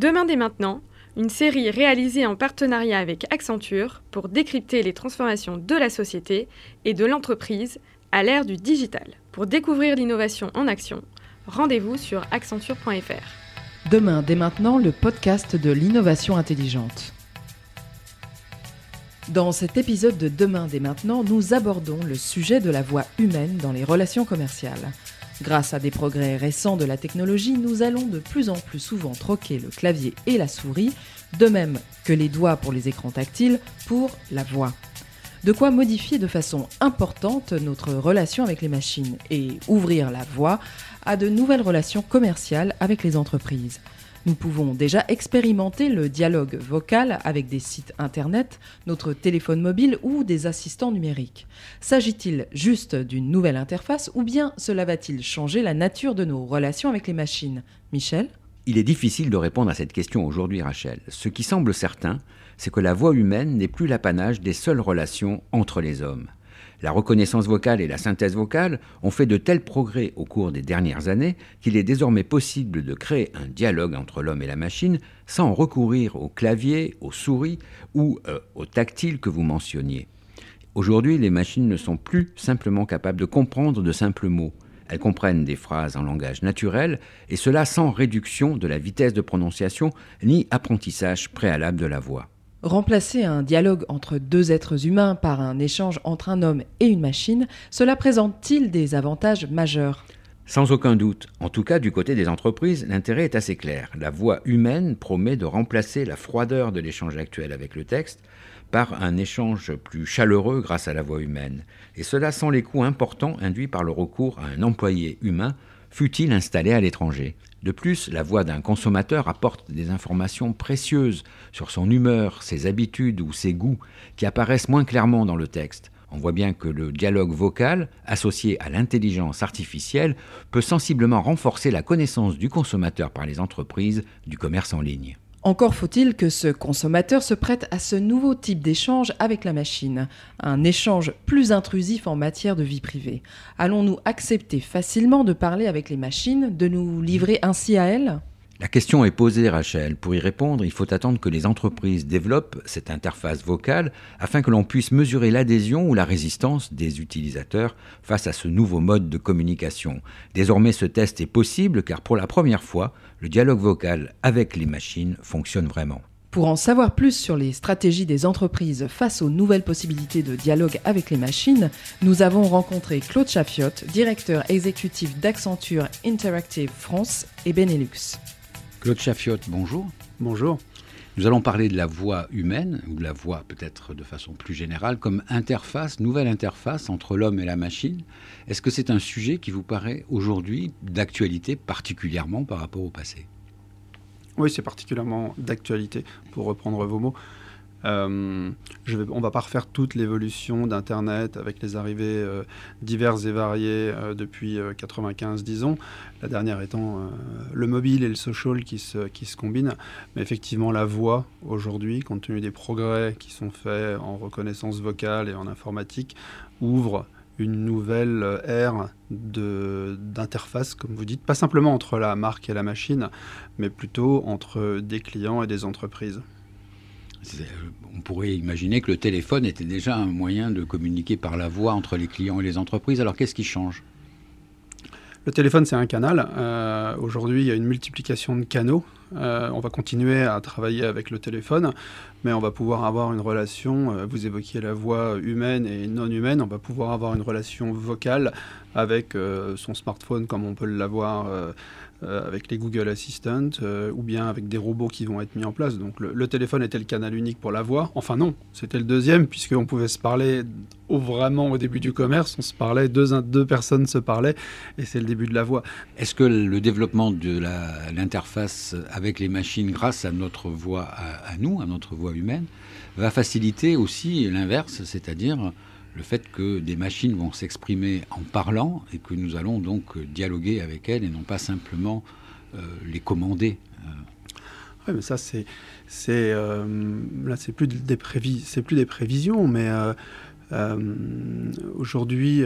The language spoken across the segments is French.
Demain dès maintenant, une série réalisée en partenariat avec Accenture pour décrypter les transformations de la société et de l'entreprise à l'ère du digital. Pour découvrir l'innovation en action, rendez-vous sur accenture.fr. Demain dès maintenant, le podcast de l'innovation intelligente. Dans cet épisode de Demain dès maintenant, nous abordons le sujet de la voix humaine dans les relations commerciales. Grâce à des progrès récents de la technologie, nous allons de plus en plus souvent troquer le clavier et la souris, de même que les doigts pour les écrans tactiles, pour la voix. De quoi modifier de façon importante notre relation avec les machines et ouvrir la voie à de nouvelles relations commerciales avec les entreprises. Nous pouvons déjà expérimenter le dialogue vocal avec des sites internet, notre téléphone mobile ou des assistants numériques. S'agit-il juste d'une nouvelle interface ou bien cela va-t-il changer la nature de nos relations avec les machines? Michel? Il est difficile de répondre à cette question aujourd'hui, Rachel. Ce qui semble certain, c'est que la voix humaine n'est plus l'apanage des seules relations entre les hommes. La reconnaissance vocale et la synthèse vocale ont fait de tels progrès au cours des dernières années qu'il est désormais possible de créer un dialogue entre l'homme et la machine sans recourir au clavier, aux souris ou euh, au tactile que vous mentionniez. Aujourd'hui, les machines ne sont plus simplement capables de comprendre de simples mots. Elles comprennent des phrases en langage naturel, et cela sans réduction de la vitesse de prononciation ni apprentissage préalable de la voix. Remplacer un dialogue entre deux êtres humains par un échange entre un homme et une machine, cela présente-t-il des avantages majeurs? Sans aucun doute. En tout cas, du côté des entreprises, l'intérêt est assez clair. La voix humaine promet de remplacer la froideur de l'échange actuel avec le texte par un échange plus chaleureux grâce à la voix humaine. Et cela sans les coûts importants induits par le recours à un employé humain, fût-il installé à l'étranger. De plus, la voix d'un consommateur apporte des informations précieuses sur son humeur, ses habitudes ou ses goûts qui apparaissent moins clairement dans le texte. On voit bien que le dialogue vocal, associé à l'intelligence artificielle, peut sensiblement renforcer la connaissance du consommateur par les entreprises du commerce en ligne. Encore faut-il que ce consommateur se prête à ce nouveau type d'échange avec la machine, un échange plus intrusif en matière de vie privée. Allons-nous accepter facilement de parler avec les machines, de nous livrer ainsi à elles? La question est posée, Rachel. Pour y répondre, il faut attendre que les entreprises développent cette interface vocale afin que l'on puisse mesurer l'adhésion ou la résistance des utilisateurs face à ce nouveau mode de communication. Désormais, ce test est possible car pour la première fois, le dialogue vocal avec les machines fonctionne vraiment. Pour en savoir plus sur les stratégies des entreprises face aux nouvelles possibilités de dialogue avec les machines, nous avons rencontré Claude Chaffiot, directeur exécutif d'Accenture Interactive France et Benelux. Claude Chaffiot, bonjour. Bonjour. Nous allons parler de la voix humaine, ou de la voix peut-être de façon plus générale, comme interface, nouvelle interface entre l'homme et la machine. Est-ce que c'est un sujet qui vous paraît aujourd'hui d'actualité, particulièrement par rapport au passé? Oui, c'est particulièrement d'actualité, pour reprendre vos mots. Euh, je vais, on va pas refaire toute l'évolution d'Internet avec les arrivées euh, diverses et variées euh, depuis 95, disons. La dernière étant le mobile et le social qui se, qui se combinent. Mais effectivement, la voix aujourd'hui, compte tenu des progrès qui sont faits en reconnaissance vocale et en informatique, ouvre une nouvelle ère d'interface, comme vous dites, pas simplement entre la marque et la machine, mais plutôt entre des clients et des entreprises. Euh, on pourrait imaginer que le téléphone était déjà un moyen de communiquer par la voix entre les clients et les entreprises. Alors qu'est-ce qui change? Le téléphone, c'est un canal. Euh, aujourd'hui, il y a une multiplication de canaux. Euh, on va continuer à travailler avec le téléphone, mais on va pouvoir avoir une relation, vous évoquiez la voix humaine et non humaine, on va pouvoir avoir une relation vocale avec son smartphone comme on peut l'avoir euh, avec les Google Assistant euh, ou bien avec des robots qui vont être mis en place. Donc le, téléphone était le canal unique pour la voix. Enfin non, c'était le deuxième puisqu'on pouvait se parler vraiment au début du commerce. On se parlait, deux personnes se parlaient et c'est le début de la voix. Est-ce que le développement de l'interface avec les machines grâce à notre voix à nous, à notre voix humaine, va faciliter aussi l'inverse, c'est-à-dire le fait que des machines vont s'exprimer en parlant et que nous allons donc dialoguer avec elles et non pas simplement euh, les commander. Euh. Oui, mais ça, c'est. euh, là, c'est plus, des plus des prévisions, mais aujourd'hui,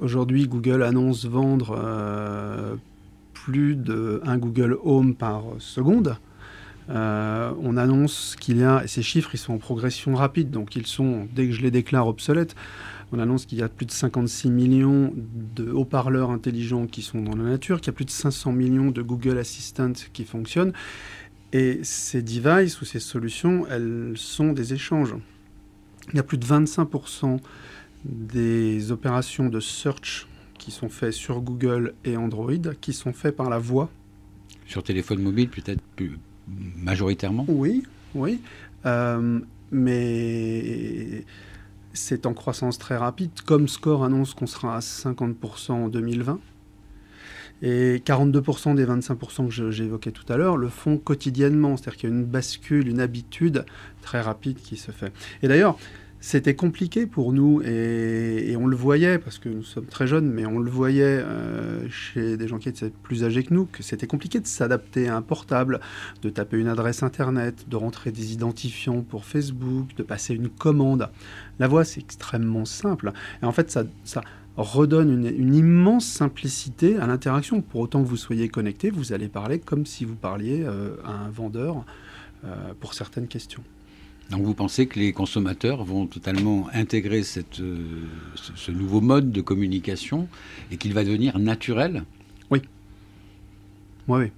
aujourd'hui, Google annonce vendre plus de un Google Home par seconde. Euh, on annonce qu'il y a, et ces chiffres, ils sont en progression rapide, donc ils sont, dès que je les déclare, obsolètes. On annonce qu'il y a plus de 56 millions de haut-parleurs intelligents qui sont dans la nature, qu'il y a plus de 500 millions de Google Assistant qui fonctionnent. Et ces devices ou ces solutions, elles sont des échanges. Il y a plus de 25% des opérations de search qui sont faites sur Google et Android qui sont faites par la voix. Sur téléphone mobile, peut-être plus majoritairement Oui, oui. Euh, mais c'est en croissance très rapide. Comme Score annonce qu'on sera à 50% en 2020. Et 42% des 25% que j'évoquais tout à l'heure le font quotidiennement. C'est-à-dire qu'il y a une bascule, une habitude très rapide qui se fait. Et d'ailleurs, c'était compliqué pour nous et, on le voyait parce que nous sommes très jeunes, mais on le voyait euh, chez des gens qui étaient plus âgés que nous que c'était compliqué de s'adapter à un portable, de taper une adresse internet, de rentrer des identifiants pour Facebook, de passer une commande. La voix c'est extrêmement simple et en fait ça, redonne une, immense simplicité à l'interaction. Pour autant que vous soyez connecté, vous allez parler comme si vous parliez euh, à un vendeur euh, pour certaines questions. Donc vous pensez que les consommateurs vont totalement intégrer cette, euh, ce, nouveau mode de communication et qu'il va devenir naturel? Oui. Oui, oui.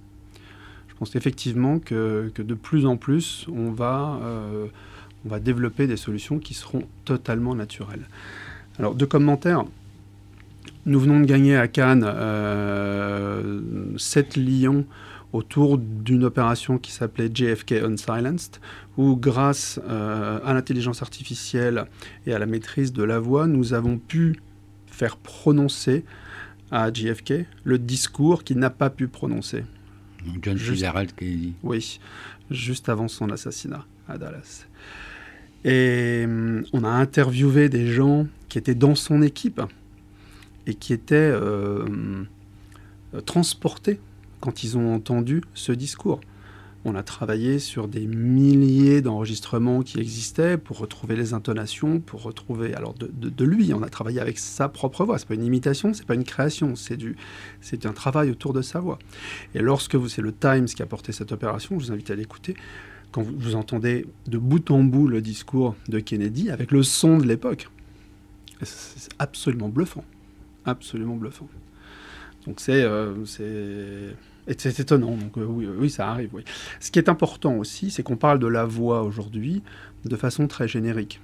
Je pense effectivement que, que, de plus en plus, on va, euh, on va développer des solutions qui seront totalement naturelles. Alors, deux commentaires. Nous venons de gagner à Cannes euh, 7 lions autour d'une opération qui s'appelait JFK Unsilenced, où grâce euh, à l'intelligence artificielle et à la maîtrise de la voix, nous avons pu faire prononcer à JFK le discours qu'il n'a pas pu prononcer. John Fitzgerald Kennedy. Oui, juste avant son assassinat à Dallas. Et hum, on a interviewé des gens qui étaient dans son équipe et qui étaient euh, hum, transportés quand ils ont entendu ce discours. On a travaillé sur des milliers d'enregistrements qui existaient pour retrouver les intonations, pour retrouver alors de, lui. On a travaillé avec sa propre voix. C'est pas une imitation, c'est pas une création, c'est du, c'est un travail autour de sa voix. Et lorsque vous, c'est le Times qui a porté cette opération, je vous invite à l'écouter. Quand vous, vous entendez de bout en bout le discours de Kennedy avec le son de l'époque, c'est absolument bluffant, absolument bluffant. Donc c'est euh, c'est étonnant. Donc euh, oui, oui, ça arrive. Ce qui est important aussi, c'est qu'on parle de la voix aujourd'hui de façon très générique.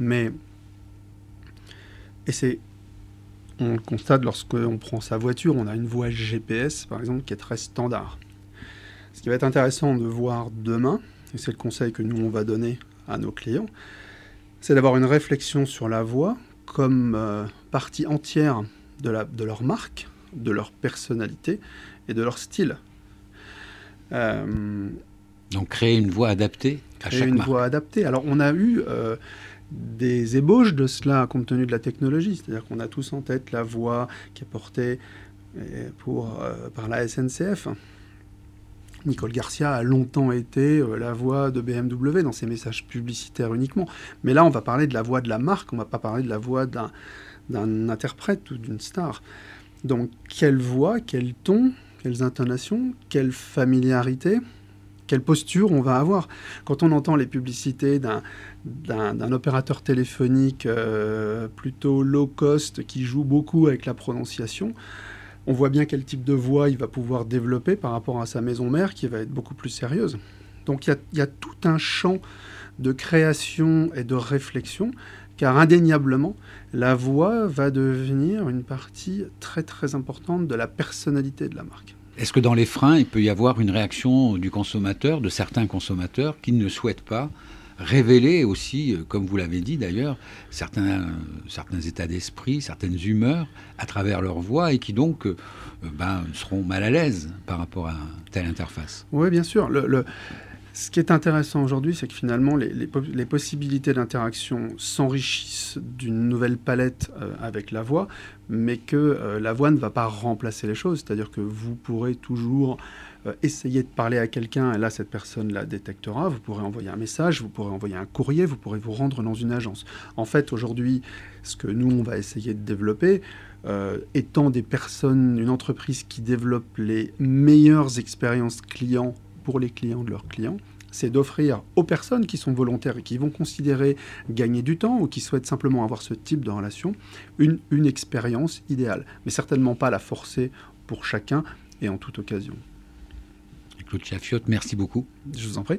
Mais et c'est on le constate lorsqu'on prend sa voiture, on a une voix GPS par exemple qui est très standard. Ce qui va être intéressant de voir demain, et c'est le conseil que nous on va donner à nos clients, c'est d'avoir une réflexion sur la voix comme euh, partie entière de, la, de leur marque de leur personnalité et de leur style. Euh, Donc créer une voix adaptée à créer une voix adaptée. Alors on a eu euh, des ébauches de cela compte tenu de la technologie. C'est-à-dire qu'on a tous en tête la voix qui est portée euh, pour, par la SNCF. Nicole Garcia a longtemps été la voix de BMW dans ses messages publicitaires uniquement. Mais là, on va parler de la voix de la marque, on ne va pas parler de la voix d'un interprète ou d'une star. Donc, quelle voix, quel ton, quelles intonations, quelle familiarité, quelle posture on va avoir. Quand on entend les publicités d'un opérateur téléphonique euh, plutôt low cost qui joue beaucoup avec la prononciation, on voit bien quel type de voix il va pouvoir développer par rapport à sa maison mère qui va être beaucoup plus sérieuse. Donc il y, y, a tout un champ de création et de réflexion car indéniablement, la voix va devenir une partie très très importante de la personnalité de la marque. Est-ce que dans les freins, il peut y avoir une réaction du consommateur, de certains consommateurs, qui ne souhaitent pas révéler aussi, euh, comme vous l'avez dit d'ailleurs, certains, certains états d'esprit, certaines humeurs à travers leur voix et qui donc euh, ben, seront mal à l'aise par rapport à telle interface? Oui, bien sûr. le, ce qui est intéressant aujourd'hui, c'est que finalement, les, possibilités d'interaction s'enrichissent d'une nouvelle palette euh, avec la voix, mais que euh, la voix ne va pas remplacer les choses. C'est-à-dire que vous pourrez toujours euh, essayer de parler à quelqu'un, et là, cette personne la détectera. Vous pourrez envoyer un message, vous pourrez envoyer un courrier, vous pourrez vous rendre dans une agence. En fait, aujourd'hui, ce que nous, on va essayer de développer, étant des personnes, une entreprise qui développe les meilleures expériences clients pour les clients de leurs clients, c'est d'offrir aux personnes qui sont volontaires et qui vont considérer gagner du temps ou qui souhaitent simplement avoir ce type de relation, une, une expérience idéale. Mais certainement pas la forcer pour chacun et en toute occasion. Claude Chafiotte, merci beaucoup. Je vous en prie.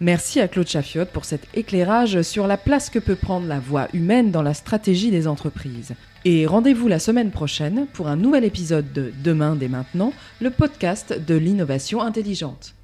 Merci à Claude Chafiotte pour cet éclairage sur la place que peut prendre la voix humaine dans la stratégie des entreprises. Et rendez-vous la semaine prochaine pour un nouvel épisode de Demain dès maintenant, le podcast de l'innovation intelligente.